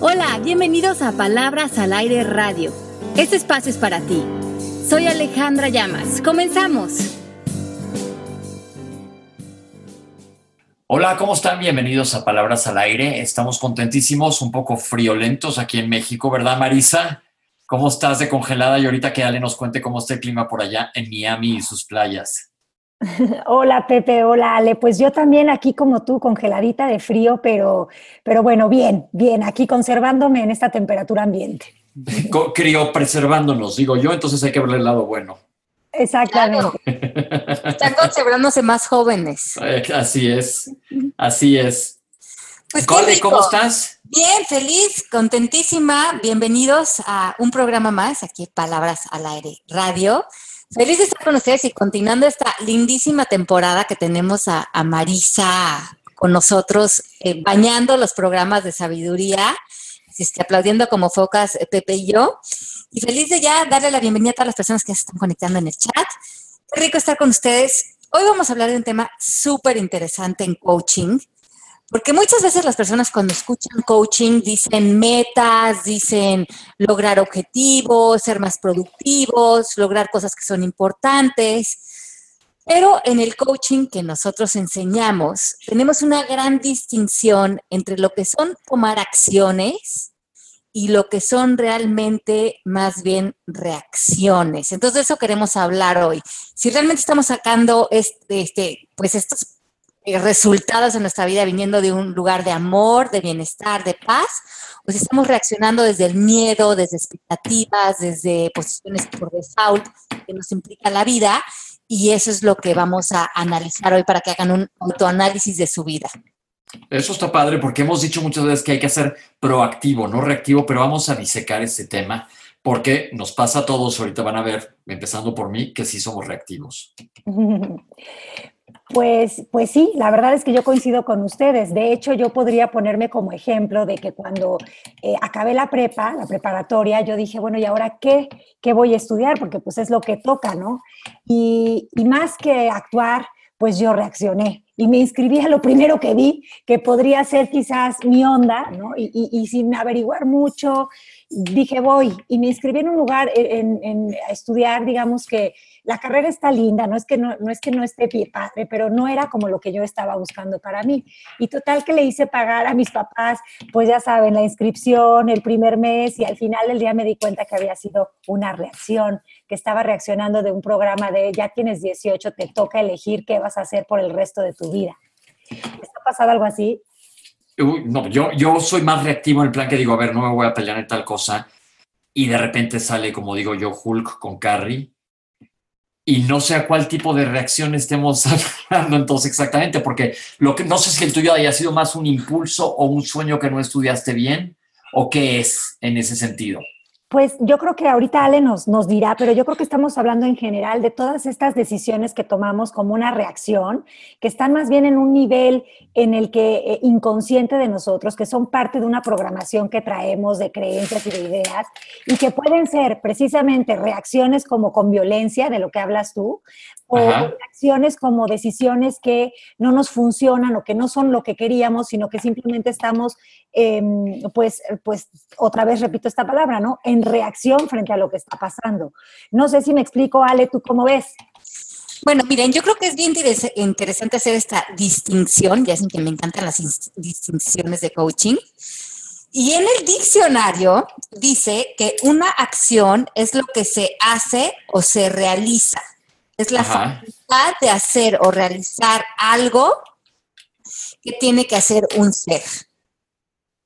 Hola, bienvenidos a Palabras al Aire Radio. Este espacio es para ti. Soy Alejandra Llamas. Comenzamos. Hola, ¿cómo están? Bienvenidos a Palabras al Aire. Estamos contentísimos, un poco friolentos aquí en México, ¿verdad, Marisa? ¿Cómo estás de congelada? Y ahorita que Ale nos cuente cómo está el clima por allá en Miami y sus playas. Hola Pepe, hola Ale. Pues yo también aquí como tú, congeladita de frío, pero, pero bueno, bien, bien, aquí conservándome en esta temperatura ambiente. Crío preservándonos, digo yo, entonces hay que verle el lado bueno. Exactamente. Están conservándose más jóvenes. Eh, así es, así es. Pues ¿cómo estás? Bien, feliz, contentísima. Bienvenidos a un programa más, aquí Palabras al Aire Radio. Feliz de estar con ustedes y continuando esta lindísima temporada que tenemos a, Marisa con nosotros, eh, bañando los programas de sabiduría, este, aplaudiendo como focas eh, Pepe y yo. Y feliz de ya darle la bienvenida a todas las personas que se están conectando en el chat. Qué rico estar con ustedes. Hoy vamos a hablar de un tema súper interesante en coaching, porque muchas veces las personas cuando escuchan coaching dicen metas, dicen lograr objetivos, ser más productivos, lograr cosas que son importantes. Pero en el coaching que nosotros enseñamos, tenemos una gran distinción entre lo que son tomar acciones y lo que son realmente más bien reacciones. Entonces, de eso queremos hablar hoy. Si realmente estamos sacando este, este pues estos resultados en nuestra vida viniendo de un lugar de amor, de bienestar, de paz, pues estamos reaccionando desde el miedo, desde expectativas, desde posiciones por default que nos implica la vida y eso es lo que vamos a analizar hoy para que hagan un autoanálisis de su vida. Eso está padre porque hemos dicho muchas veces que hay que ser proactivo, no reactivo, pero vamos a disecar ese tema porque nos pasa a todos, ahorita van a ver, empezando por mí, que sí somos reactivos. Pues, pues sí, la verdad es que yo coincido con ustedes. De hecho, yo podría ponerme como ejemplo de que cuando eh, acabé la prepa, la preparatoria, yo dije, bueno, ¿y ahora qué? ¿Qué voy a estudiar? Porque pues es lo que toca, ¿no? Y, y más que actuar, pues yo reaccioné y me inscribí a lo primero que vi, que podría ser quizás mi onda, ¿no? Y, y, y sin averiguar mucho, dije, voy, y me inscribí en un lugar, en, en, a estudiar, digamos que la carrera está linda, no es que no, no es que no esté padre, pero no era como lo que yo estaba buscando para mí. Y total que le hice pagar a mis papás, pues ya saben, la inscripción, el primer mes, y al final del día me di cuenta que había sido una reacción, que estaba reaccionando de un programa de ya tienes 18, te toca elegir qué vas a hacer por el resto de tu ¿Está pasado algo así? no, yo, yo soy más reactivo en el plan que digo, a ver, no me voy a pelear en tal cosa, y de repente sale, como digo yo, Hulk con Carrie, y no sé a cuál tipo de reacción estemos hablando entonces exactamente, porque lo que no sé si el tuyo haya sido más un impulso o un sueño que no estudiaste bien, o qué es en ese sentido. Pues yo creo que ahorita Ale nos, nos dirá, pero yo creo que estamos hablando en general de todas estas decisiones que tomamos como una reacción, que están más bien en un nivel en el que eh, inconsciente de nosotros, que son parte de una programación que traemos de creencias y de ideas, y que pueden ser precisamente reacciones como con violencia, de lo que hablas tú, o reacciones como decisiones que no nos funcionan o que no son lo que queríamos, sino que simplemente estamos, em, pues, pues, otra vez repito esta palabra, ¿no? En reacción frente a lo que está pasando. No sé si me explico, Ale, ¿tú cómo ves? Bueno, miren, yo creo que es bien interesante hacer esta distinción, ya saben que me encantan las distinciones de coaching. Y en el diccionario dice que una acción es lo que se hace o se realiza. Es la facultad de hacer o realizar algo que tiene que hacer un ser.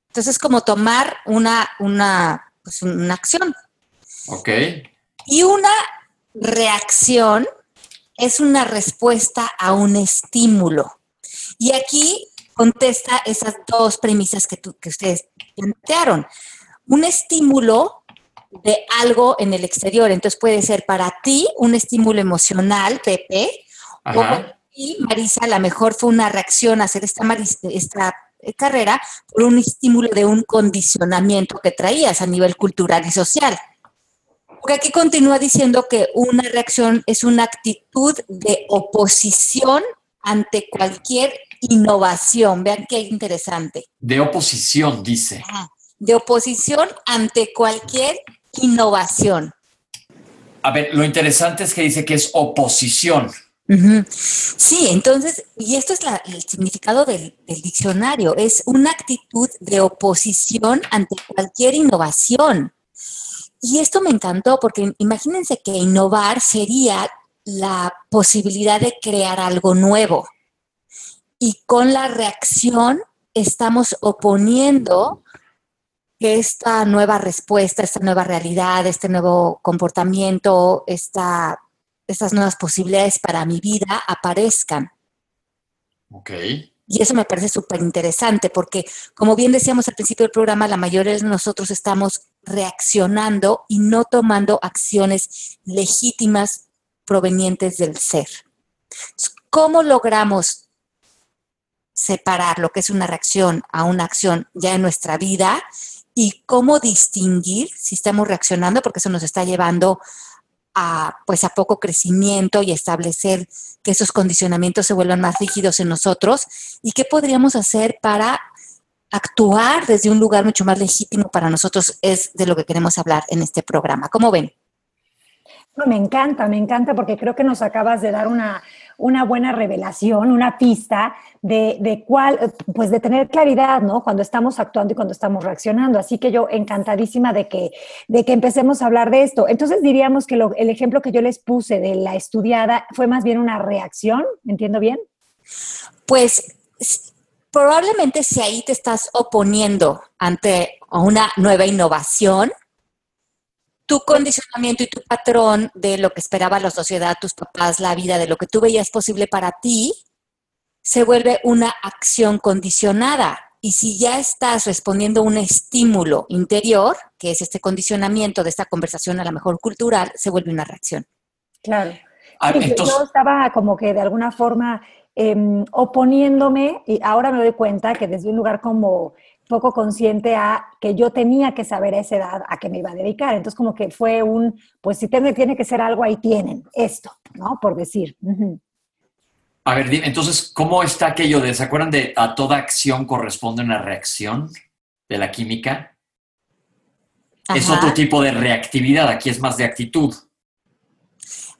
Entonces es como tomar una, una, pues una acción. Ok. Y una reacción es una respuesta a un estímulo. Y aquí contesta esas dos premisas que, que ustedes plantearon. Un estímulo de algo en el exterior. Entonces puede ser para ti un estímulo emocional, Pepe, o para ti, Marisa, a lo mejor fue una reacción a hacer esta, esta carrera por un estímulo de un condicionamiento que traías a nivel cultural y social. Porque aquí continúa diciendo que una reacción es una actitud de oposición ante cualquier innovación. Vean qué interesante. De oposición, dice. de oposición ante cualquier innovación. A ver, lo interesante es que dice que es oposición. Sí, entonces, y esto es el significado del, diccionario, es una actitud de oposición ante cualquier innovación. Y esto me encantó porque imagínense que innovar sería la posibilidad de crear algo nuevo. Y con la reacción estamos oponiendo esta nueva respuesta, esta nueva realidad, este nuevo comportamiento, esta, estas nuevas posibilidades para mi vida aparezcan. Ok. Y eso me parece súper interesante porque, como bien decíamos al principio del programa, la mayoría de nosotros estamos reaccionando y no tomando acciones legítimas provenientes del ser. ¿Cómo logramos separar lo que es una reacción a una acción ya en nuestra vida y cómo distinguir si estamos reaccionando, porque eso nos está llevando a, pues, a poco crecimiento y establecer que esos condicionamientos se vuelvan más rígidos en nosotros y qué podríamos hacer para actuar desde un lugar mucho más legítimo para nosotros es de lo que queremos hablar en este programa. ¿Cómo ven? me encanta, me encanta porque creo que nos acabas de dar una, una buena revelación, una pista de, de, cuál, pues de tener claridad, ¿no? Cuando estamos actuando y cuando estamos reaccionando. Así que yo encantadísima de que, de que empecemos a hablar de esto. Entonces diríamos que el ejemplo que yo les puse de la estudiada fue más bien una reacción, ¿entiendo bien? Pues probablemente si ahí te estás oponiendo ante una nueva innovación, tu condicionamiento y tu patrón de lo que esperaba la sociedad, tus papás, la vida, de lo que tú veías posible para ti, se vuelve una acción condicionada. Y si ya estás respondiendo a un estímulo interior, que es este condicionamiento de esta conversación a lo mejor cultural, se vuelve una reacción. Claro. Ah, yo estaba como que de alguna forma em, oponiéndome y ahora me doy cuenta que desde un lugar como poco consciente a que yo tenía que saber a esa edad a qué me iba a dedicar. Entonces, como que fue un, pues si tiene, tiene que ser algo, ahí tienen esto, ¿no? Por decir. A ver, entonces, ¿cómo está aquello de, ¿se acuerdan de a toda acción corresponde una reacción de la química? Es otro tipo de reactividad, aquí es más de actitud.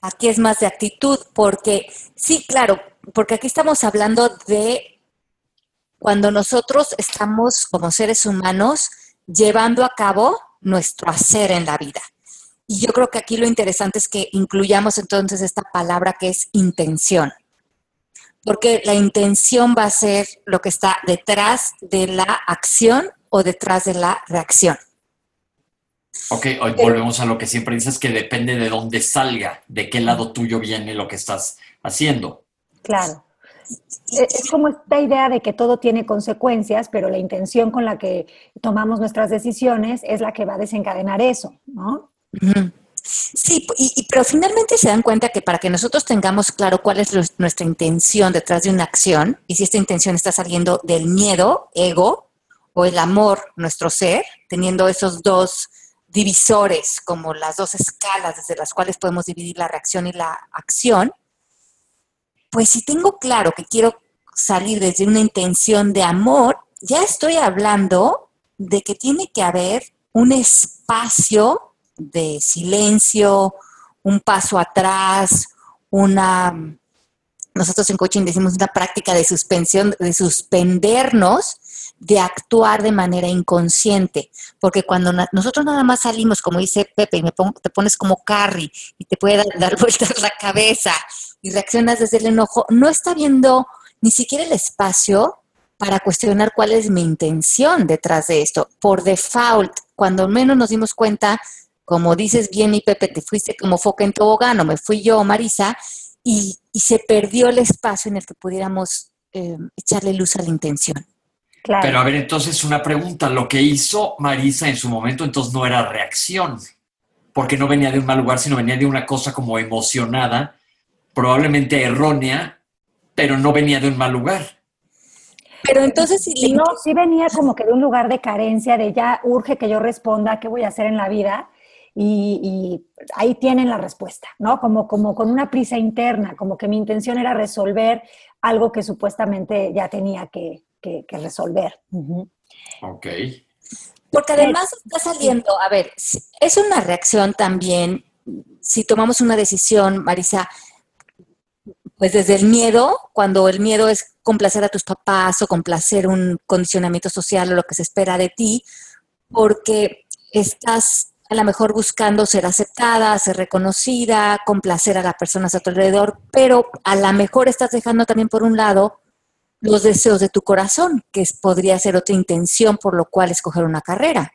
Aquí es más de actitud, porque sí, claro, porque aquí estamos hablando de cuando nosotros estamos como seres humanos llevando a cabo nuestro hacer en la vida. Y yo creo que aquí lo interesante es que incluyamos entonces esta palabra que es intención, porque la intención va a ser lo que está detrás de la acción o detrás de la reacción. Ok, hoy volvemos a lo que siempre dices, que depende de dónde salga, de qué lado tuyo viene lo que estás haciendo. Claro. Es como esta idea de que todo tiene consecuencias, pero la intención con la que tomamos nuestras decisiones es la que va a desencadenar eso, ¿no? Sí, y, pero finalmente se dan cuenta que para que nosotros tengamos claro cuál es nuestra intención detrás de una acción, y si esta intención está saliendo del miedo, ego, o el amor, nuestro ser, teniendo esos dos divisores como las dos escalas desde las cuales podemos dividir la reacción y la acción, pues si tengo claro que quiero salir desde una intención de amor, ya estoy hablando de que tiene que haber un espacio de silencio, un paso atrás, una, nosotros en coaching decimos una práctica de suspensión, de suspendernos de actuar de manera inconsciente, porque cuando nosotros nada más salimos, como dice Pepe, y me te pones como Carrie y te puede dar vueltas la cabeza y reaccionas desde el enojo, no está viendo ni siquiera el espacio para cuestionar cuál es mi intención detrás de esto. Por default, cuando menos nos dimos cuenta, como dices bien y Pepe, te fuiste como foca en tobogán o me fui yo, Marisa, y, se perdió el espacio en el que pudiéramos eh, echarle luz a la intención. Pero a ver, entonces una pregunta, lo que hizo Marisa en su momento entonces no era reacción, porque no venía de un mal lugar, sino venía de una cosa como emocionada probablemente errónea, pero no venía de un mal lugar. Pero entonces si No, sí venía como que de un lugar de carencia, de ya urge que yo responda qué voy a hacer en la vida. Y, ahí tienen la respuesta, ¿no? Como, como con una prisa interna, como que mi intención era resolver algo que supuestamente ya tenía que, resolver. Ok. Porque además está saliendo, a ver, es una reacción también, si tomamos una decisión, Marisa, pues desde el miedo, cuando el miedo es complacer a tus papás o complacer un condicionamiento social o lo que se espera de ti, porque estás a lo mejor buscando ser aceptada, ser reconocida, complacer a las personas a tu alrededor, pero a lo mejor estás dejando también por un lado los deseos de tu corazón, que podría ser otra intención por lo cual escoger una carrera.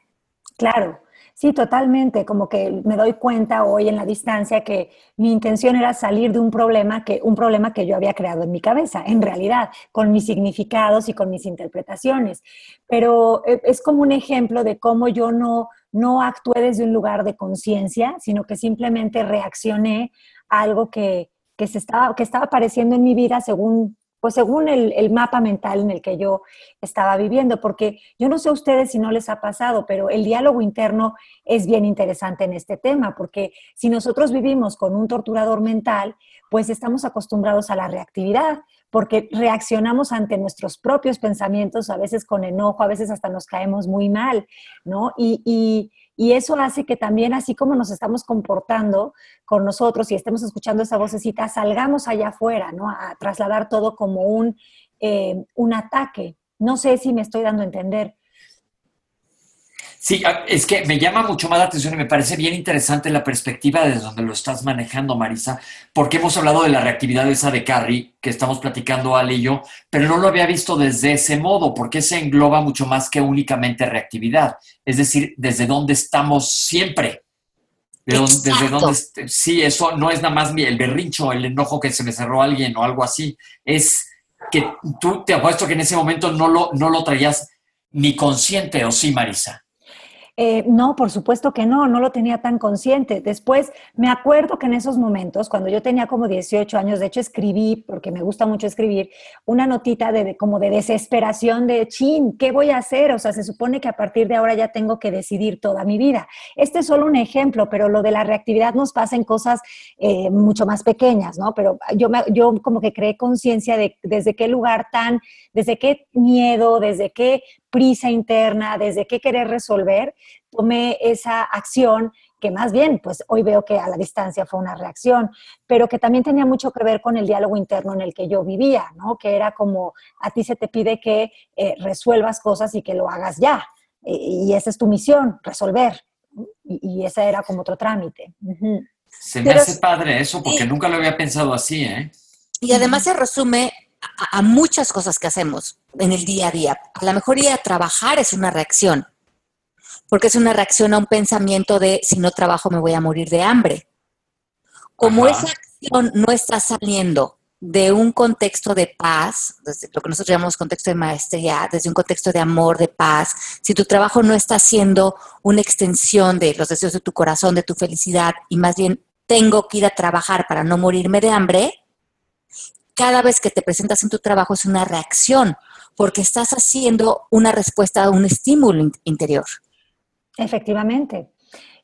Claro, Sí, totalmente. Como que me doy cuenta hoy en la distancia que mi intención era salir de un problema que, un problema que yo había creado en mi cabeza, en realidad, con mis significados y con mis interpretaciones. Pero eh, es como un ejemplo de cómo yo no, no actué desde un lugar de conciencia, sino que simplemente reaccioné a algo que, que, se estaba, que estaba apareciendo en mi vida según pues según el, mapa mental en el que yo estaba viviendo, porque yo no sé a ustedes si no les ha pasado, pero el diálogo interno es bien interesante en este tema, porque si nosotros vivimos con un torturador mental, pues estamos acostumbrados a la reactividad, porque reaccionamos ante nuestros propios pensamientos, a veces con enojo, a veces hasta nos caemos muy mal, ¿no? Y, eso hace que también, así como nos estamos comportando con nosotros y estemos escuchando esa vocecita, salgamos allá afuera, ¿no? A trasladar todo como un, eh, un ataque. No sé si me estoy dando a entender. Sí, ah, es que me llama mucho más la atención y me parece bien interesante la perspectiva desde donde lo estás manejando, Marisa, porque hemos hablado de la reactividad esa de Carrie, que estamos platicando Ale y yo, pero no lo había visto desde ese modo, porque se engloba mucho más que únicamente reactividad, es decir, desde donde estamos siempre. desde donde, sí, eso no es nada más el berrincho, el enojo que se me cerró alguien o algo así, es que tú te apuesto que en ese momento no lo, no lo traías ni consciente, ¿o sí, Marisa? Eh, no, por supuesto que no, no lo tenía tan consciente. Después me acuerdo que en esos momentos, cuando yo tenía como 18 años, de hecho escribí, porque me gusta mucho escribir, una notita de, como de desesperación de, chin, ¿qué voy a hacer? O sea, se supone que a partir de ahora ya tengo que decidir toda mi vida. Este es solo un ejemplo, pero lo de la reactividad nos pasa en cosas eh, mucho más pequeñas, ¿no? Pero yo, me, yo como que creé conciencia de desde qué lugar tan, desde qué miedo, desde qué prisa interna, desde qué querer resolver, tomé esa acción que más bien, pues hoy veo que a la distancia fue una reacción, pero que también tenía mucho que ver con el diálogo interno en el que yo vivía, ¿no? Que era como a ti se te pide que eh, resuelvas cosas y que lo hagas ya. Y, esa es tu misión, resolver. Y, ese era como otro trámite. Se me hace padre eso porque nunca lo había pensado así, ¿eh? Y además se resume a, muchas cosas que hacemos en el día a día. A lo mejor ir a trabajar es una reacción, porque es una reacción a un pensamiento de si no trabajo me voy a morir de hambre. Como esa acción no está saliendo de un contexto de paz, desde lo que nosotros llamamos contexto de maestría, desde un contexto de amor, de paz, si tu trabajo no está siendo una extensión de los deseos de tu corazón, de tu felicidad, y más bien tengo que ir a trabajar para no morirme de hambre, cada vez que te presentas en tu trabajo es una reacción, porque estás haciendo una respuesta a un estímulo interior. Efectivamente.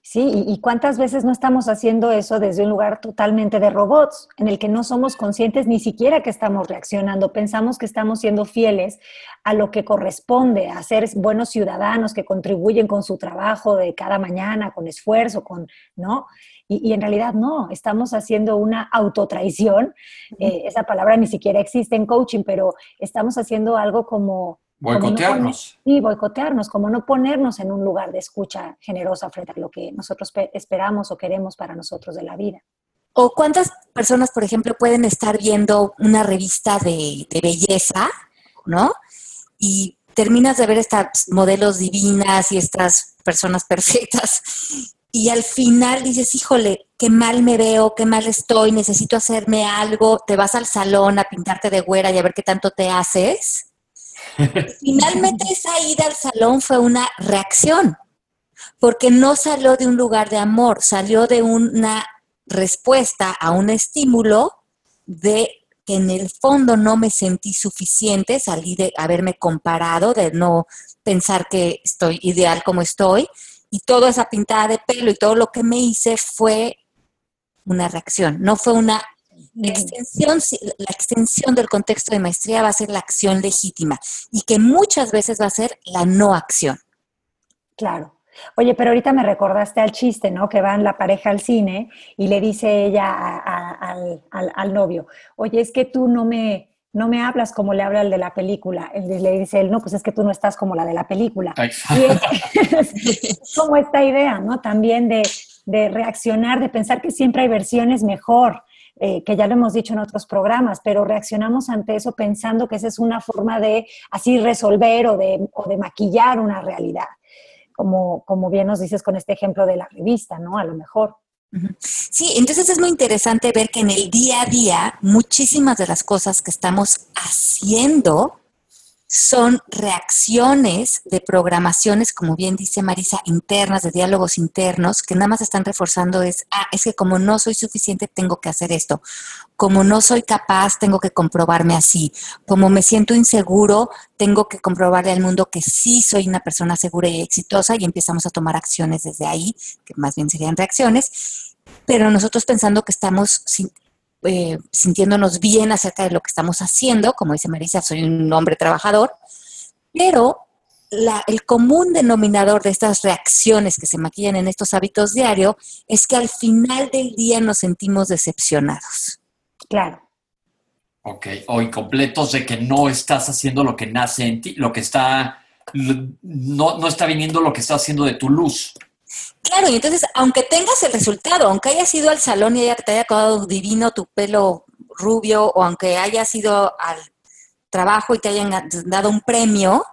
Sí, y, cuántas veces no estamos haciendo eso desde un lugar totalmente de robots, en el que no somos conscientes ni siquiera que estamos reaccionando, pensamos que estamos siendo fieles a lo que corresponde, a ser buenos ciudadanos que contribuyen con su trabajo de cada mañana, con esfuerzo, con, ¿no? Y, en realidad no, estamos haciendo una autotraición. Eh, esa palabra ni siquiera existe en coaching, pero estamos haciendo algo como... Boicotearnos. sí, boicotearnos, como no ponernos en un lugar de escucha generosa frente a lo que nosotros esperamos o queremos para nosotros de la vida. ¿O cuántas personas, por ejemplo, pueden estar viendo una revista de, de belleza, ¿no? Y terminas de ver estas modelos divinas y estas personas perfectas y al final dices, híjole, qué mal me veo, qué mal estoy, necesito hacerme algo, te vas al salón a pintarte de güera y a ver qué tanto te haces. Finalmente esa ida al salón fue una reacción, porque no salió de un lugar de amor, salió de una respuesta a un estímulo de que en el fondo no me sentí suficiente, salí de haberme comparado, de no pensar que estoy ideal como estoy, y toda esa pintada de pelo y todo lo que me hice fue una reacción, no fue una extensión, la extensión del contexto de maestría va a ser la acción legítima y que muchas veces va a ser la no acción. Claro. Oye, pero ahorita me recordaste al chiste, ¿no? Que van la pareja al cine y le dice ella al, al, novio, oye, es que tú no me, no me hablas como le habla el de la película. Él, le dice él, no, pues es que tú no estás como la de la película. Y es, como esta idea, ¿no? También de, de, reaccionar, de pensar que siempre hay versiones mejor, eh, que ya lo hemos dicho en otros programas, pero reaccionamos ante eso pensando que esa es una forma de así resolver o de, o de maquillar una realidad como, como bien nos dices con este ejemplo de la revista, ¿no? A lo mejor. Sí, entonces es muy interesante ver que en el día a día muchísimas de las cosas que estamos haciendo son reacciones de programaciones, como bien dice Marisa, internas, de diálogos internos, que nada más están reforzando es, ah, es que como no soy suficiente, tengo que hacer esto. Como no soy capaz, tengo que comprobarme así. Como me siento inseguro, tengo que comprobarle al mundo que sí soy una persona segura y exitosa y empezamos a tomar acciones desde ahí, que más bien serían reacciones. Pero nosotros pensando que estamos eh, sintiéndonos bien acerca de lo que estamos haciendo, como dice Marisa, soy un hombre trabajador, pero el común denominador de estas reacciones que se maquillan en estos hábitos diarios es que al final del día nos sentimos decepcionados. Claro. Ok, o incompletos de que no estás haciendo lo que nace en ti, lo que está, no, no está viniendo lo que está haciendo de tu luz. Claro, y entonces, aunque tengas el resultado, aunque hayas ido al salón y haya, te haya quedado divino tu pelo rubio, o aunque hayas ido al trabajo y te hayan dado un premio,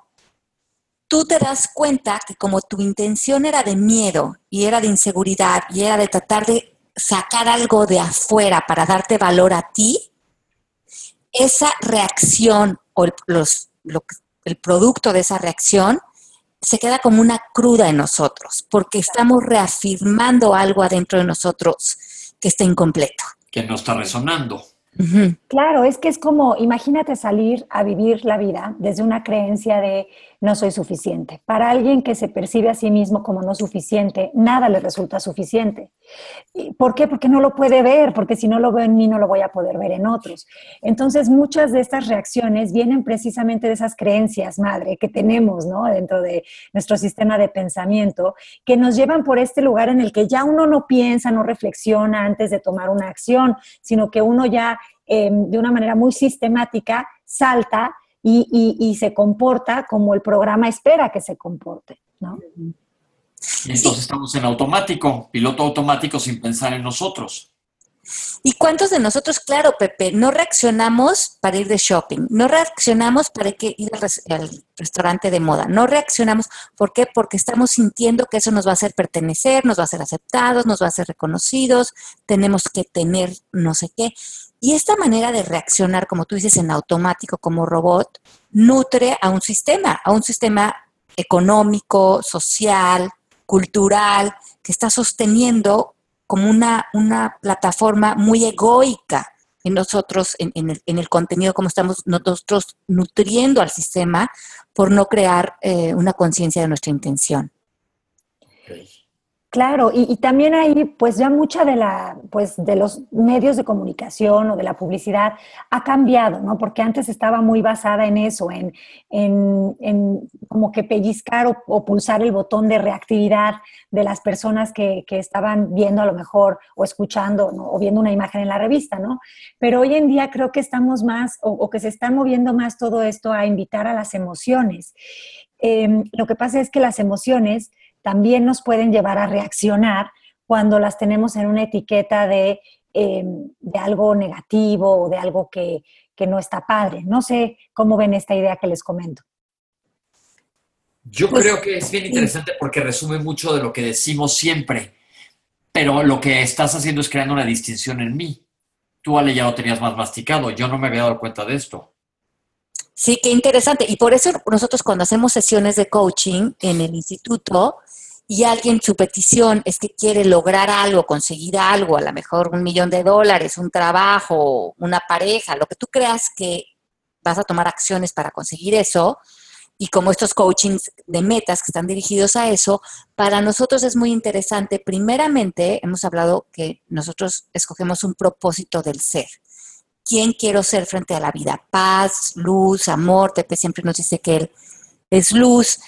tú te das cuenta que como tu intención era de miedo y era de inseguridad y era de tratar de sacar algo de afuera para darte valor a ti, esa reacción o los, el producto de esa reacción se queda como una cruda en nosotros, porque estamos reafirmando algo adentro de nosotros que está incompleto. Que no está resonando. Claro, es que es como, imagínate salir a vivir la vida desde una creencia de no soy suficiente. Para alguien que se percibe a sí mismo como no suficiente, nada le resulta suficiente. ¿Por qué? Porque no lo puede ver, porque si no lo veo en mí no lo voy a poder ver en otros. Entonces, muchas de estas reacciones vienen precisamente de esas creencias, madre, que tenemos ¿no? dentro de nuestro sistema de pensamiento, que nos llevan por este lugar en el que ya uno no piensa, no reflexiona antes de tomar una acción, sino que uno ya Em, de una manera muy sistemática salta y, se comporta como el programa espera que se comporte, ¿no? Y entonces estamos en automático, piloto automático sin pensar en nosotros. ¿Y cuántos de nosotros, claro, Pepe, no reaccionamos para ir de shopping, no reaccionamos para ir al, restaurante de moda, no reaccionamos, ¿por qué? Porque estamos sintiendo que eso nos va a hacer pertenecer, nos va a hacer aceptados, nos va a hacer reconocidos, tenemos que tener no sé qué. Y esta manera de reaccionar, como tú dices, en automático, como robot, nutre a un sistema, a un sistema económico, social, cultural, que está sosteniendo como una, una plataforma muy egoica en nosotros, en, el, en, el, contenido, como estamos nosotros nutriendo al sistema por no crear eh, una conciencia de nuestra intención. Claro, y, también ahí, pues ya mucha de la, pues de los medios de comunicación o de la publicidad ha cambiado, ¿no? Porque antes estaba muy basada en eso, en, en, como que pellizcar o, pulsar el botón de reactividad de las personas que, que estaban viendo a lo mejor o escuchando o viendo una imagen en la revista, ¿no? Pero hoy en día creo que estamos más o, o que se está moviendo más todo esto a invitar a las emociones. Em, lo que pasa es que las emociones también nos pueden llevar a reaccionar cuando las tenemos en una etiqueta de, em, algo negativo o de algo que, no está padre. No sé cómo ven esta idea que les comento. Yo pues, creo que es bien interesante porque resume mucho de lo que decimos siempre, pero lo que estás haciendo es creando una distinción en mí. Tú, Ale, ya lo tenías más masticado, yo no me había dado cuenta de esto. Sí, qué interesante. Y por eso nosotros cuando hacemos sesiones de coaching en el instituto, y alguien su petición es que quiere lograr algo, conseguir algo, a lo mejor un millón de dólares, un trabajo, una pareja, lo que tú creas que vas a tomar acciones para conseguir eso, y como estos coachings de metas que están dirigidos a eso, para nosotros es muy interesante. Primeramente, hemos hablado que nosotros escogemos un propósito del ser. ¿Quién quiero ser frente a la vida? Paz, luz, amor. Tepe siempre nos dice que él es luz.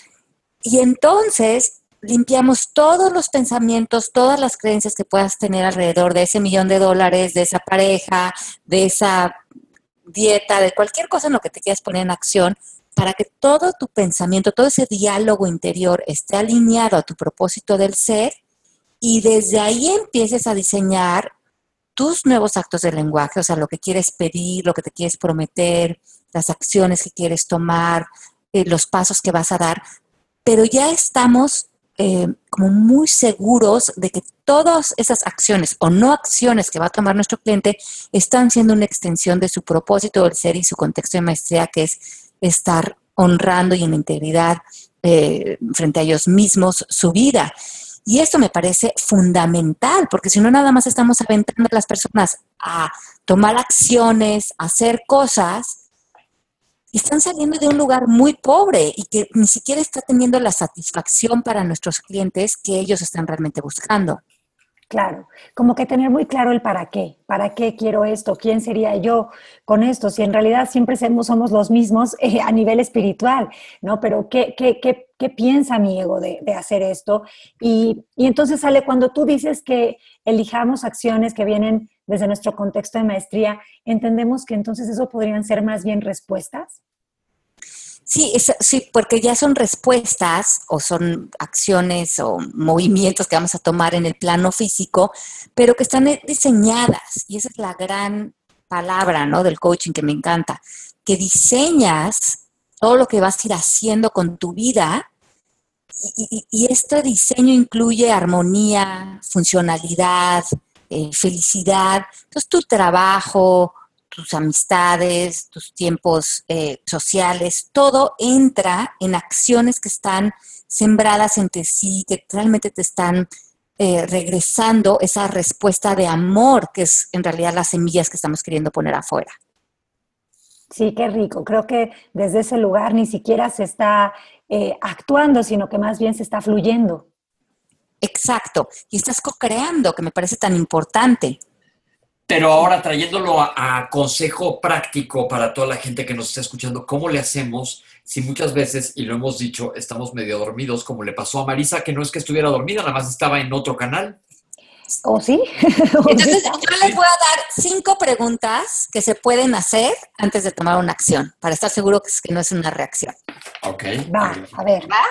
Y entonces limpiamos todos los pensamientos, todas las creencias que puedas tener alrededor de ese millón de dólares, de esa pareja, de esa dieta, de cualquier cosa en lo que te quieras poner en acción, para que todo tu pensamiento, todo ese diálogo interior esté alineado a tu propósito del ser y desde ahí empieces a diseñar tus nuevos actos de lenguaje, o sea, lo que quieres pedir, lo que te quieres prometer, las acciones que quieres tomar, eh, los pasos que vas a dar, pero ya estamos eh, como muy seguros de que todas esas acciones o no acciones que va a tomar nuestro cliente están siendo una extensión de su propósito del ser y su contexto de maestría, que es estar honrando y en integridad eh, frente a ellos mismos su vida. Y esto me parece fundamental, porque si no nada más estamos aventando a las personas a tomar acciones, a hacer cosas, y están saliendo de un lugar muy pobre y que ni siquiera está teniendo la satisfacción para nuestros clientes que ellos están realmente buscando. Claro, como que tener muy claro el para qué, para qué quiero esto, quién sería yo con esto, si en realidad siempre somos, los mismos eh, a nivel espiritual, ¿no? Pero ¿qué, qué, qué, qué piensa mi ego de, de hacer esto? Y, y, entonces sale cuando tú dices que elijamos acciones que vienen desde nuestro contexto de maestría, entendemos que entonces eso podrían ser más bien respuestas. Sí, sí, porque ya son respuestas o son acciones o movimientos que vamos a tomar en el plano físico, pero que están diseñadas. Y esa es la gran palabra, ¿no? Del coaching que me encanta, que diseñas todo lo que vas a ir haciendo con tu vida y, y este diseño incluye armonía, funcionalidad, eh, felicidad. Entonces tu trabajo, tus amistades, tus tiempos eh, sociales, todo entra en acciones que están sembradas entre sí, que realmente te están eh, regresando esa respuesta de amor, que es en realidad las semillas que estamos queriendo poner afuera. Sí, qué rico. Creo que desde ese lugar ni siquiera se está eh, actuando, sino que más bien se está fluyendo. Exacto. Y estás co-creando, que me parece tan importante. Pero ahora trayéndolo a, consejo práctico para toda la gente que nos está escuchando, ¿cómo le hacemos si muchas veces, y lo hemos dicho, estamos medio dormidos, como le pasó a Marisa, que no es que estuviera dormida, nada más estaba en otro canal? ¿O sí? Entonces, yo les voy a dar cinco preguntas que se pueden hacer antes de tomar una acción, para estar seguro que, no es una reacción. Ok. Va, a ver. ¿Va?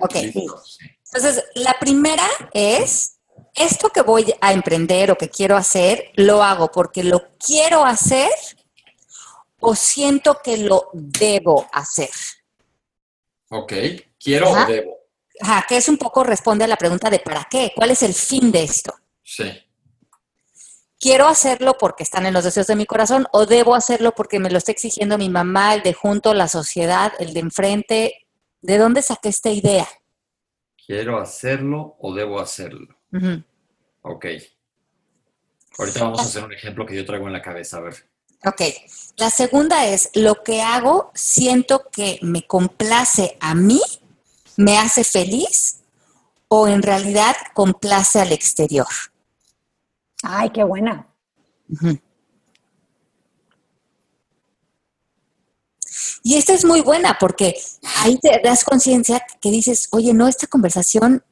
Ok. Entonces, la primera es, esto que voy a emprender o que quiero hacer, lo hago porque lo quiero hacer o siento que lo debo hacer. Ok, quiero o debo. Ajá, que es un poco responde a la pregunta de ¿para qué? ¿Cuál es el fin de esto? Sí. Quiero hacerlo porque están en los deseos de mi corazón o debo hacerlo porque me lo está exigiendo mi mamá, el de junto, la sociedad, el de enfrente. ¿De dónde saqué esta idea? ¿Quiero hacerlo o debo hacerlo? Ok. Ahorita vamos a hacer un ejemplo que yo traigo en la cabeza, a ver. Ok. La segunda es, lo que hago siento que me complace a mí, me hace feliz o en realidad complace al exterior. Ay, qué buena. Y esta es muy buena porque ahí te das conciencia que dices, oye, no, esta conversación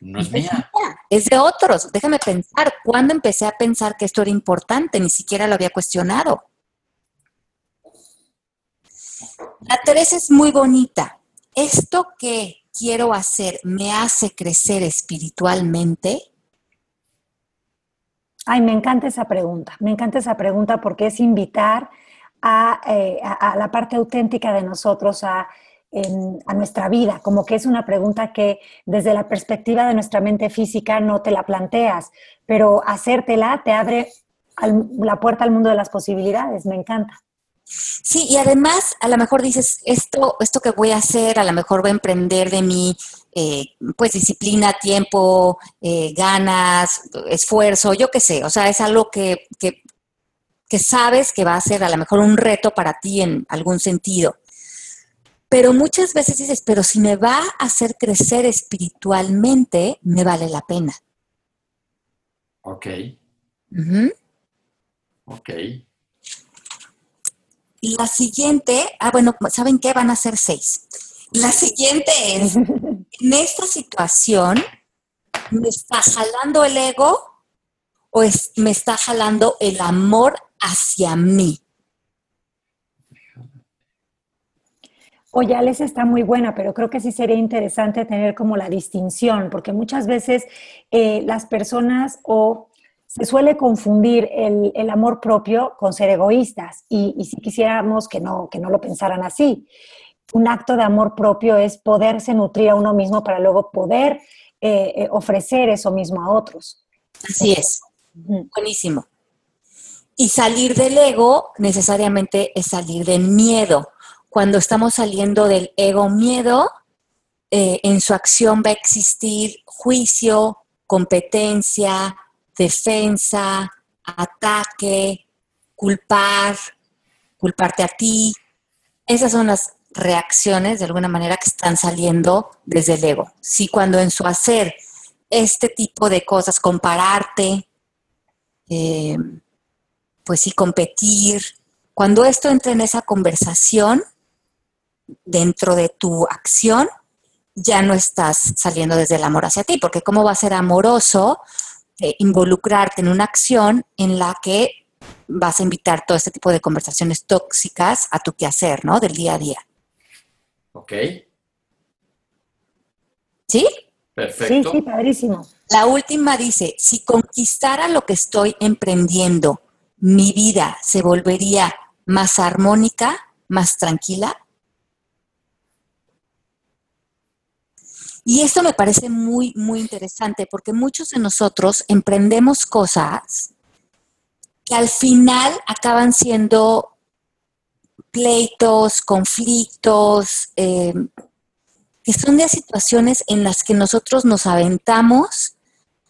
no es mía. Es de otros. Déjame pensar. ¿Cuándo empecé a pensar que esto era importante? Ni siquiera lo había cuestionado. La Teresa es muy bonita. ¿Esto que quiero hacer me hace crecer espiritualmente? Ay, me encanta esa pregunta. Me encanta esa pregunta porque es invitar eh, a, la parte auténtica de nosotros, a, a, nuestra vida, como que es una pregunta que desde la perspectiva de nuestra mente física no te la planteas, pero hacértela te abre la puerta al mundo de las posibilidades, me encanta. Sí, y además a lo mejor dices, esto, esto que voy a hacer, a lo mejor voy a emprender de mi, eh, pues, disciplina, tiempo, eh, ganas, esfuerzo, yo qué sé, o sea, es algo que que sabes que va a ser a lo mejor un reto para ti en algún sentido. Pero muchas veces dices, pero si me va a hacer crecer espiritualmente, me vale la pena. Ok. Ok. Y la siguiente, ah, bueno, ¿saben qué? Van a ser seis. La siguiente es, en esta situación, ¿me está jalando el ego o me está jalando el amor hacia mí? Oye, Alex está muy buena, pero creo que sí sería interesante tener como la distinción, porque muchas veces eh, las personas o se suele confundir el, amor propio con ser egoístas y, si quisiéramos que no, que no lo pensaran así. Un acto de amor propio es poderse nutrir a uno mismo para luego poder eh, eh, ofrecer eso mismo a otros. Así es. Buenísimo. Y salir del ego necesariamente es salir del miedo cuando estamos saliendo del ego miedo, eh, en su acción va a existir juicio, competencia, defensa, ataque, culpar, culparte a ti. Esas son las reacciones de alguna manera que están saliendo desde el ego. Si cuando en su hacer este tipo de cosas, compararte, eh, pues sí, competir, cuando esto entra en esa conversación, dentro de tu acción, ya no estás saliendo desde el amor hacia ti, porque ¿cómo va a ser amoroso eh, involucrarte en una acción en la que vas a invitar todo este tipo de conversaciones tóxicas a tu quehacer, ¿no? Del día a día. Ok. ¿Sí? Perfecto. Sí, sí, padrísimo. La última dice, si conquistara lo que estoy emprendiendo, mi vida se volvería más armónica, más tranquila. Y esto me parece muy, muy interesante porque muchos de nosotros emprendemos cosas que al final acaban siendo pleitos, conflictos, eh, que son de situaciones en las que nosotros nos aventamos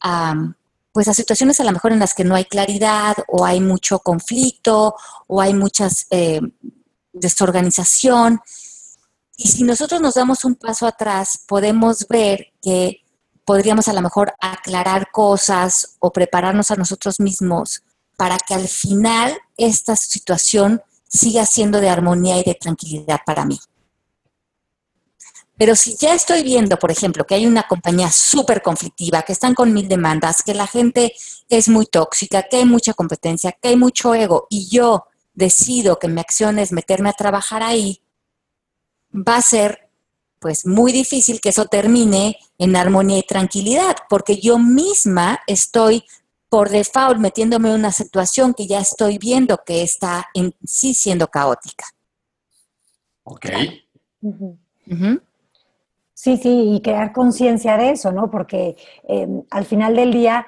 a, pues a situaciones a lo mejor en las que no hay claridad o hay mucho conflicto o hay mucha eh, desorganización y si nosotros nos damos un paso atrás, podemos ver que podríamos a lo mejor aclarar cosas o prepararnos a nosotros mismos para que al final esta situación siga siendo de armonía y de tranquilidad para mí. Pero si ya estoy viendo, por ejemplo, que hay una compañía súper conflictiva, que están con mil demandas, que la gente es muy tóxica, que hay mucha competencia, que hay mucho ego, y yo decido que mi acción es meterme a trabajar ahí, va a ser pues muy difícil que eso termine en armonía y tranquilidad, porque yo misma estoy por default metiéndome en una situación que ya estoy viendo que está en sí siendo caótica. Ok. Sí, sí, y crear conciencia de eso, ¿no? Porque em, al final del día,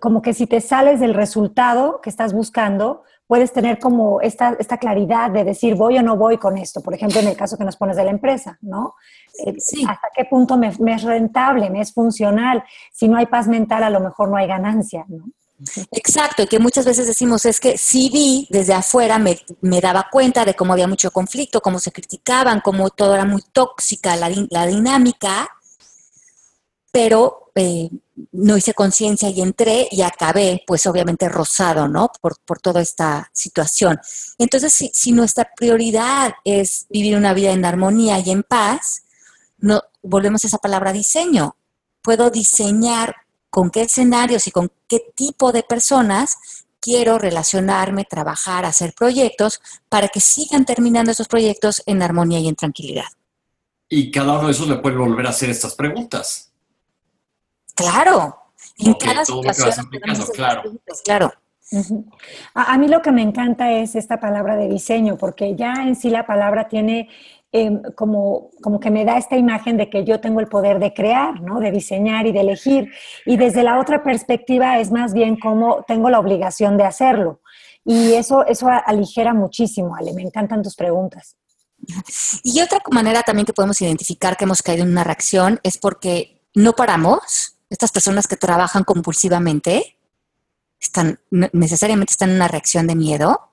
como que si te sales del resultado que estás buscando, puedes tener como esta, esta claridad de decir voy o no voy con esto. Por ejemplo, en el caso que nos pones de la empresa, ¿no? Eh, ¿Hasta qué punto me, es rentable, me es funcional? Si no hay paz mental, a lo mejor no hay ganancia, ¿no? Exacto, y que muchas veces decimos es que si vi desde afuera, me, me, daba cuenta de cómo había mucho conflicto, cómo se criticaban, cómo todo era muy tóxica la, la dinámica, pero eh, no hice conciencia y entré y acabé, pues obviamente rosado, ¿no? Por, toda esta situación. Entonces, si, nuestra prioridad es vivir una vida en armonía y en paz, no, volvemos a esa palabra diseño. Puedo diseñar con qué escenarios y con qué tipo de personas quiero relacionarme, trabajar, hacer proyectos para que sigan terminando esos proyectos en armonía y en tranquilidad. Y cada uno de esos le puede volver a hacer estas preguntas. Claro, en cada situación. claro. claro. a, mí lo que me encanta es esta palabra de diseño, porque ya en sí la palabra tiene em, como, como que me da esta imagen de que yo tengo el poder de crear, ¿no? De diseñar y de elegir. Y desde la otra perspectiva es más bien como tengo la obligación de hacerlo. Y eso, eso aligera muchísimo, Ale. Me encantan tus preguntas. Y otra manera también que podemos identificar que hemos caído en una reacción es porque no paramos estas personas que trabajan compulsivamente están necesariamente están en una reacción de miedo.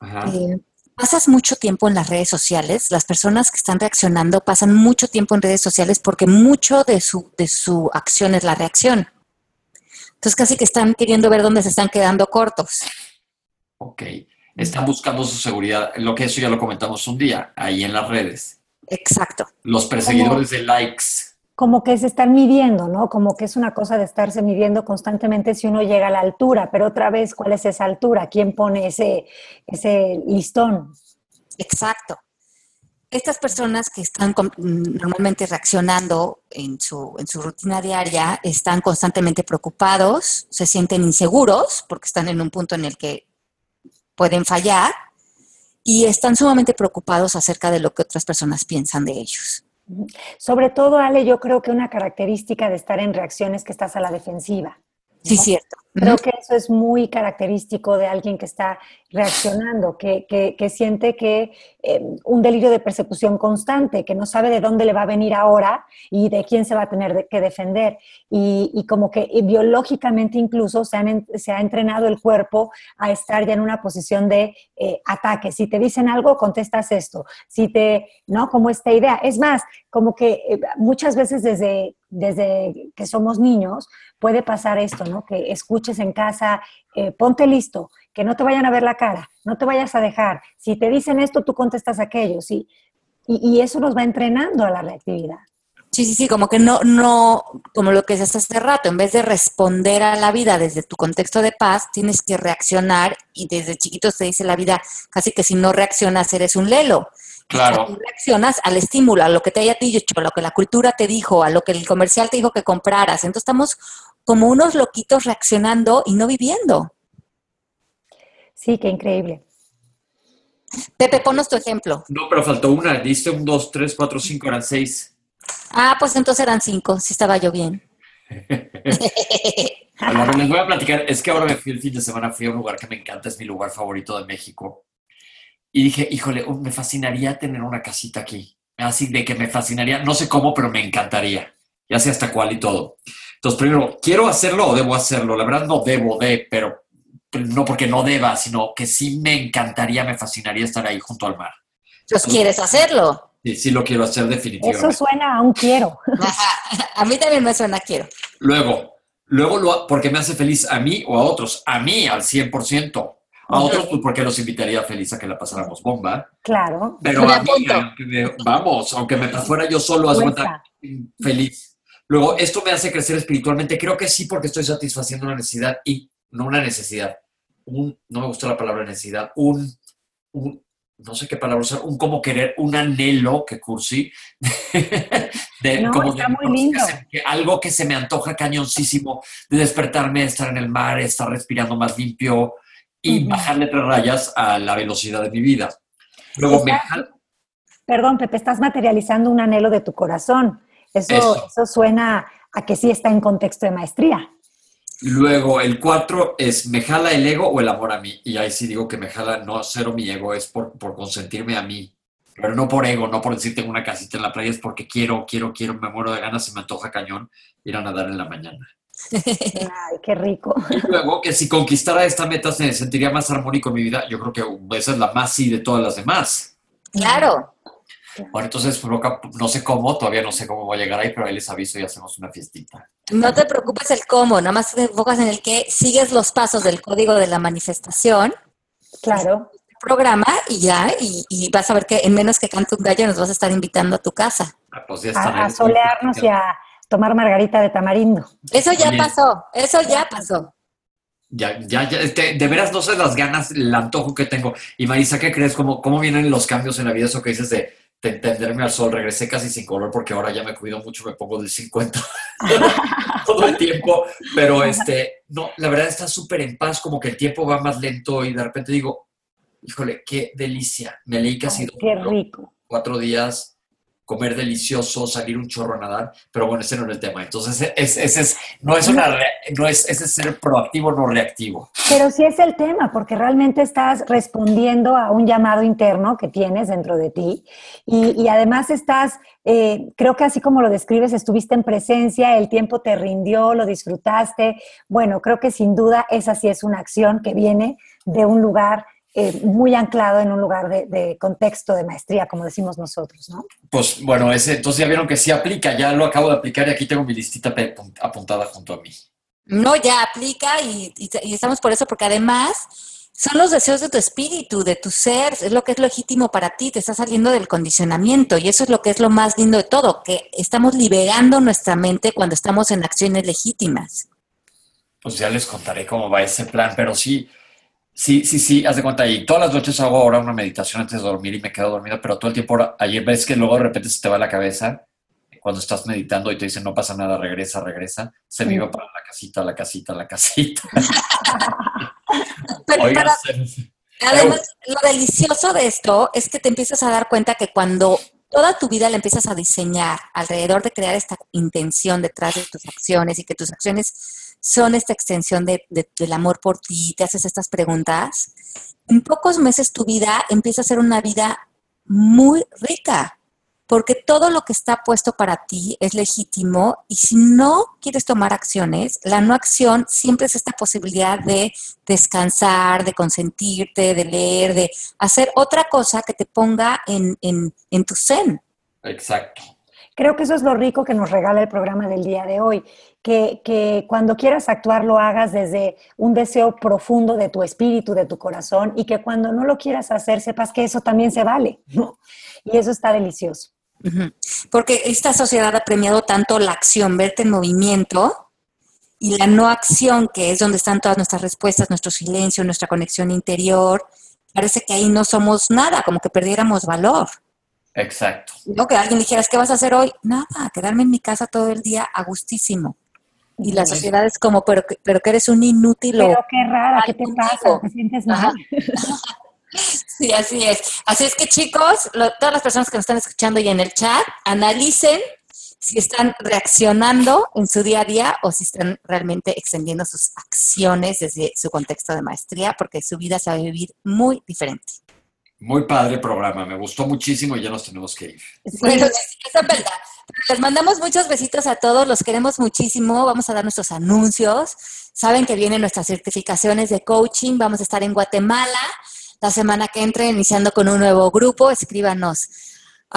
Eh, pasas mucho tiempo en las redes sociales. Las personas que están reaccionando pasan mucho tiempo en redes sociales porque mucho de su, de su acción es la reacción. Entonces casi que están queriendo ver dónde se están quedando cortos. Ok. Están buscando su seguridad. Lo que eso ya lo comentamos un día, ahí en las redes. Exacto. Los perseguidores de likes como que se están midiendo, ¿no? Como que es una cosa de estarse midiendo constantemente si uno llega a la altura, pero otra vez, ¿cuál es esa altura? ¿Quién pone ese, ese listón? Exacto. Estas personas que están normalmente reaccionando en su, en su rutina diaria están constantemente preocupados, se sienten inseguros porque están en un punto en el que pueden fallar y están sumamente preocupados acerca de lo que otras personas piensan de ellos. Sobre todo, Ale, yo creo que una característica de estar en reacciones que estás a la defensiva. Sí, cierto. Creo que eso es muy característico de alguien que está reaccionando, que, que, siente que em, un delirio de persecución constante, que no sabe de dónde le va a venir ahora y de quién se va a tener que defender. Y, y como que biológicamente incluso se, han, se, ha entrenado el cuerpo a estar ya en una posición de eh, ataque. Si te dicen algo, contestas esto. Si te, ¿no? Como esta idea. Es más, como que eh, muchas veces desde, desde que somos niños puede pasar esto, ¿no? Que escuches en casa, eh, ponte listo, que no te vayan a ver la cara, no te vayas a dejar. Si te dicen esto, tú contestas aquello, ¿sí? Y, eso nos va entrenando a la reactividad. Sí, sí, sí, como que no, no, como lo que decías hace rato, en vez de responder a la vida desde tu contexto de paz, tienes que reaccionar y desde chiquito se dice la vida casi que si no reaccionas eres un lelo. Claro. reaccionas al estímulo, a lo que te haya dicho, a lo que la cultura te dijo, a lo que el comercial te dijo que compraras. Entonces estamos como unos loquitos reaccionando y no viviendo. Sí, qué increíble. Pepe, ponos tu ejemplo. No, pero faltó una. Diste un, dos, tres, cuatro, cinco, eran seis. Ah, pues entonces eran cinco, si estaba yo bien. les voy a platicar. Es que ahora me fui el fin de semana, fui a un lugar que me encanta, es mi lugar favorito de México. Y dije, híjole, me fascinaría tener una casita aquí. Así de que me fascinaría, no sé cómo, pero me encantaría. Ya sé hasta cuál y todo. Entonces, primero, ¿quiero hacerlo o debo hacerlo? La verdad no debo de, pero no porque no deba, sino que sí me encantaría, me fascinaría estar ahí junto al mar. Entonces, ¿quieres hacerlo? Sí, sí lo quiero hacer definitivamente. Eso suena a un quiero. a mí también me suena a quiero. Luego, luego lo, porque me hace feliz a mí o a otros. A mí al 100%. A otros, pues porque los invitaría feliz a que la pasáramos bomba. Claro. Pero a mí, vamos, aunque me fuera yo solo a feliz. Luego, esto me hace crecer espiritualmente. Creo que sí, porque estoy satisfaciendo una necesidad y no una necesidad. Un, no me gusta la palabra necesidad. Un, un no sé qué palabra usar, un como querer, un anhelo que cursi. de, como está muy lindo. algo que se me antoja cañoncísimo de despertarme, estar en el mar, estar respirando más limpio, y bajarle tres rayas a la velocidad de mi vida. Luego Perdón, Pepe, estás materializando un anhelo de tu corazón. Eso, eso. suena a que sí está en contexto de maestría. Luego, el cuatro es, ¿me jala el ego o el amor a mí? Y ahí sí digo que me jala, no cero mi ego, es por, por consentirme a mí. Pero no por ego, no por decir tengo una casita en la playa, es porque quiero, quiero, quiero, me muero de ganas y me antoja cañón ir a nadar en la mañana. Ay, qué rico. Y luego que si conquistara esta meta se sentiría más armónico en mi vida, yo creo que esa es la más sí de todas las demás. Claro. Bueno, entonces no sé cómo, todavía no sé cómo voy a llegar ahí, pero ahí les aviso y hacemos una fiestita. No te preocupes el cómo, nada más te enfocas en el que sigues los pasos del código de la manifestación. Claro. Programa y ya, y, vas a ver que en menos que cante un gallo nos vas a estar invitando a tu casa. Ah, pues a, a solearnos y a tomar margarita de tamarindo. Eso ya pasó, eso ya pasó. Ya, ya, ya, este, de veras no sé las ganas, el antojo que tengo. Y Marisa, ¿qué crees? ¿Cómo, cómo vienen los cambios en la vida? Eso que dices de, entenderme al sol, regresé casi sin color porque ahora ya me cuido mucho, me pongo del 50 todo el tiempo. Pero este, no, la verdad está súper en paz, como que el tiempo va más lento y de repente digo, híjole, qué delicia. Me leí casi qué rico. cuatro días comer delicioso, salir un chorro a nadar, pero bueno, ese no es el tema. Entonces, ese es, no es una, no es, ese es ser proactivo, no reactivo. Pero sí es el tema, porque realmente estás respondiendo a un llamado interno que tienes dentro de ti y, además estás, eh, creo que así como lo describes, estuviste en presencia, el tiempo te rindió, lo disfrutaste. Bueno, creo que sin duda esa sí es una acción que viene de un lugar eh, muy anclado en un lugar de, contexto de maestría, como decimos nosotros, ¿no? Pues bueno, ese, entonces ya vieron que sí aplica, ya lo acabo de aplicar y aquí tengo mi listita apuntada junto a mí. No, ya aplica y, estamos por eso, porque además son los deseos de tu espíritu, de tu ser, es lo que es legítimo para ti, te está saliendo del condicionamiento y eso es lo que es lo más lindo de todo, que estamos liberando nuestra mente cuando estamos en acciones legítimas. Pues ya les contaré cómo va ese plan, pero sí, sí, sí, sí, haz de cuenta, y todas las noches hago ahora una meditación antes de dormir y me quedo dormido, pero todo el tiempo, ayer ves que luego de repente se te va la cabeza cuando estás meditando y te dicen no pasa nada, regresa, regresa, se me iba para la casita, la casita, la casita. además, lo delicioso de esto es que te empiezas a dar cuenta que cuando toda tu vida la empiezas a diseñar alrededor de crear esta intención detrás de tus acciones y que tus acciones son esta extensión de, del amor por ti, te haces estas preguntas, en pocos meses tu vida empieza a ser una vida muy rica, porque todo lo que está puesto para ti es legítimo y si no quieres tomar acciones, la no acción siempre es esta posibilidad de descansar, de consentirte, de leer, de hacer otra cosa que te ponga en, tu zen. Exacto. Creo que eso es lo rico que nos regala el programa del día de hoy, que, que, cuando quieras actuar lo hagas desde un deseo profundo de tu espíritu, de tu corazón, y que cuando no lo quieras hacer sepas que eso también se vale, Y eso está delicioso. Porque esta sociedad ha premiado tanto la acción, verte en movimiento, y la no acción, que es donde están todas nuestras respuestas, nuestro silencio, nuestra conexión interior. Parece que ahí no somos nada, como que perdiéramos valor. Exacto. No que alguien dijera, ¿qué vas a hacer hoy? Nada, quedarme en mi casa todo el día a gustísimo. Y la sociedad es como, pero, pero que eres un inútil. Pero qué rara, ¿qué te pasa? ¿Te sientes mal? Sí, así es. Así es que chicos, todas las personas que nos están escuchando y en el chat, analicen si están reaccionando en su día a día o si están realmente extendiendo sus acciones desde su contexto de maestría, porque su vida se va a vivir muy diferente. Muy padre programa, me gustó muchísimo y ya nos tenemos que ir. Bueno, esa es verdad. Les mandamos muchos besitos a todos, los queremos muchísimo. Vamos a dar nuestros anuncios. Saben que vienen nuestras certificaciones de coaching. Vamos a estar en Guatemala la semana que entre, iniciando con un nuevo grupo, escríbanos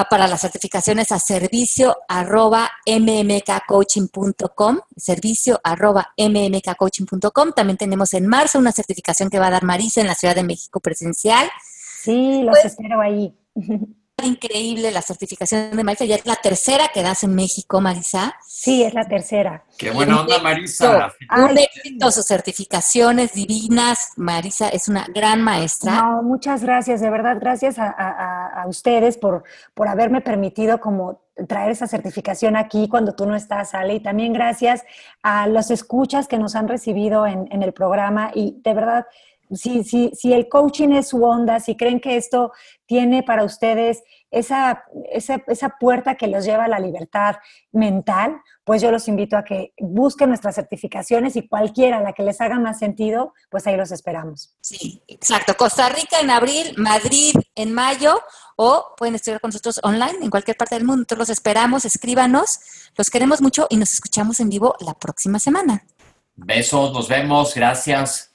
para las certificaciones a servicio arroba mmkcoaching.com, servicio arroba mmkcoaching.com. También tenemos en marzo una certificación que va a dar Marisa en la Ciudad de México presencial. Sí, los pues, espero ahí. increíble la certificación de Marisa. Ya es la tercera que das en México, Marisa. Sí, es la tercera. Qué buena onda, Marisa. Un éxito, sus certificaciones divinas. Marisa es una gran maestra. No, muchas gracias, de verdad, gracias a, ustedes por, por haberme permitido como traer esa certificación aquí cuando tú no estás, Ale, y también gracias a los escuchas que nos han recibido en, en el programa y de verdad si, si, si el coaching es su onda, si creen que esto tiene para ustedes esa, esa, esa, puerta que los lleva a la libertad mental, pues yo los invito a que busquen nuestras certificaciones y cualquiera, la que les haga más sentido, pues ahí los esperamos. Sí, exacto. Costa Rica en abril, Madrid en mayo, o pueden estudiar con nosotros online en cualquier parte del mundo. Nosotros los esperamos, escríbanos, los queremos mucho y nos escuchamos en vivo la próxima semana. Besos, nos vemos, gracias.